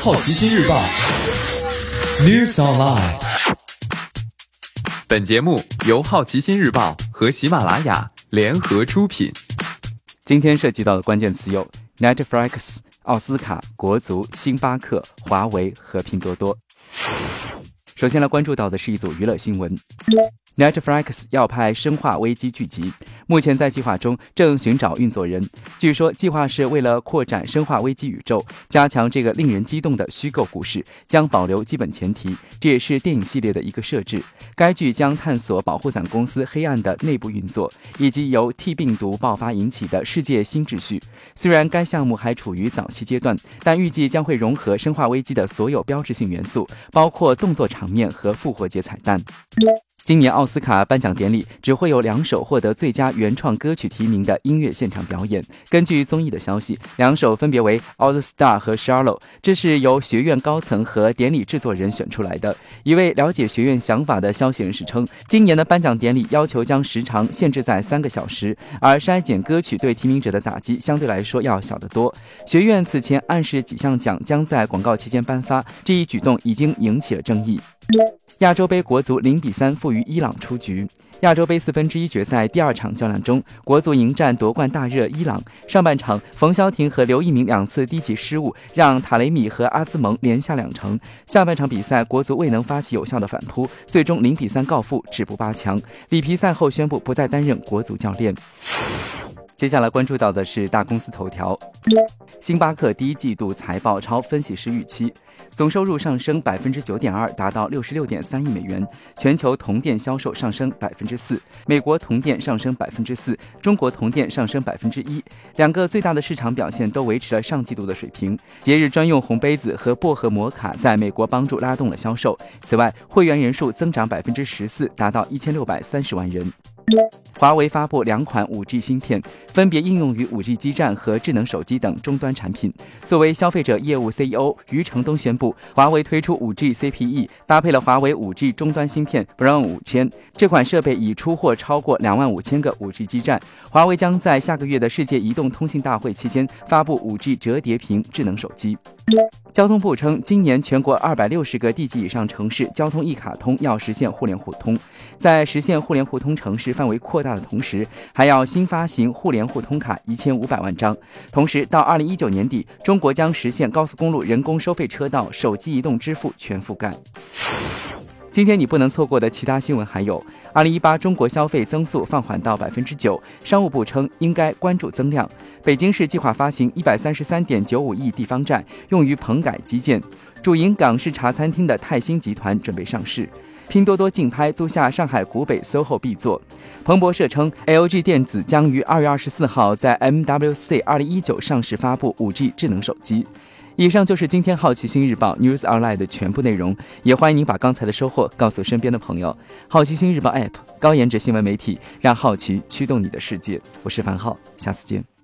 好奇心日报，News Online。本节目由好奇心日报和喜马拉雅联合出品。今天涉及到的关键词有 Netflix、奥斯卡、国足、星巴克、华为和拼多多。首先来关注到的是一组娱乐新闻。Netflix 要拍《生化危机》剧集，目前在计划中，正寻找运作人。据说计划是为了扩展《生化危机》宇宙，加强这个令人激动的虚构故事，将保留基本前提。这也是电影系列的一个设置。该剧将探索保护伞公司黑暗的内部运作，以及由 T 病毒爆发引起的世界新秩序。虽然该项目还处于早期阶段，但预计将会融合《生化危机》的所有标志性元素，包括动作场面和复活节彩蛋。今年奥斯卡颁奖典礼只会有两首获得最佳原创歌曲提名的音乐现场表演。根据综艺的消息，两首分别为《All the Star》和《Shallow》，这是由学院高层和典礼制作人选出来的。一位了解学院想法的消息人士称，今年的颁奖典礼要求将时长限制在三个小时，而筛减歌曲对提名者的打击相对来说要小得多。学院此前暗示几项奖将在广告期间颁发，这一举动已经引起了争议。亚洲杯国足零比三负于伊朗出局。亚洲杯四分之一决赛第二场较量中，国足迎战夺冠大热伊朗。上半场，冯潇霆和刘一鸣两次低级失误，让塔雷米和阿兹蒙连下两城。下半场比赛，国足未能发起有效的反扑，最终零比三告负，止步八强。里皮赛后宣布不再担任国足教练。接下来关注到的是大公司头条，星巴克第一季度财报超分析师预期，总收入上升百分之九点二，达到六十六点三亿美元。全球同店销售上升百分之四，美国同店上升百分之四，中国同店上升百分之一。两个最大的市场表现都维持了上季度的水平。节日专用红杯子和薄荷摩卡在美国帮助拉动了销售。此外，会员人数增长百分之十四，达到一千六百三十万人。华为发布两款 5G 芯片，分别应用于 5G 基站和智能手机等终端产品。作为消费者业务 CEO，余承东宣布，华为推出 5G CPE，搭配了华为 5G 终端芯片 Brown 五千。这款设备已出货超过两万五千个 5G 基站。华为将在下个月的世界移动通信大会期间发布 5G 折叠屏智能手机。交通部称，今年全国二百六十个地级以上城市交通一卡通要实现互联互通。在实现互联互通城市范围扩大的同时，还要新发行互联互通卡一千五百万张。同时，到二零一九年底，中国将实现高速公路人工收费车道手机移动支付全覆盖。今天你不能错过的其他新闻还有：二零一八中国消费增速放缓到百分之九，商务部称应该关注增量。北京市计划发行一百三十三点九五亿地方债，用于棚改基建。主营港式茶餐厅的泰兴集团准备上市。拼多多竞拍租下上海古北 SOHO B 座。彭博社称，LG 电子将于二月二十四号在 MWC 二零一九上市发布五 G 智能手机。以上就是今天好奇心日报 News Online 的全部内容，也欢迎您把刚才的收获告诉身边的朋友。好奇心日报 App 高颜值新闻媒体，让好奇驱动你的世界。我是樊浩，下次见。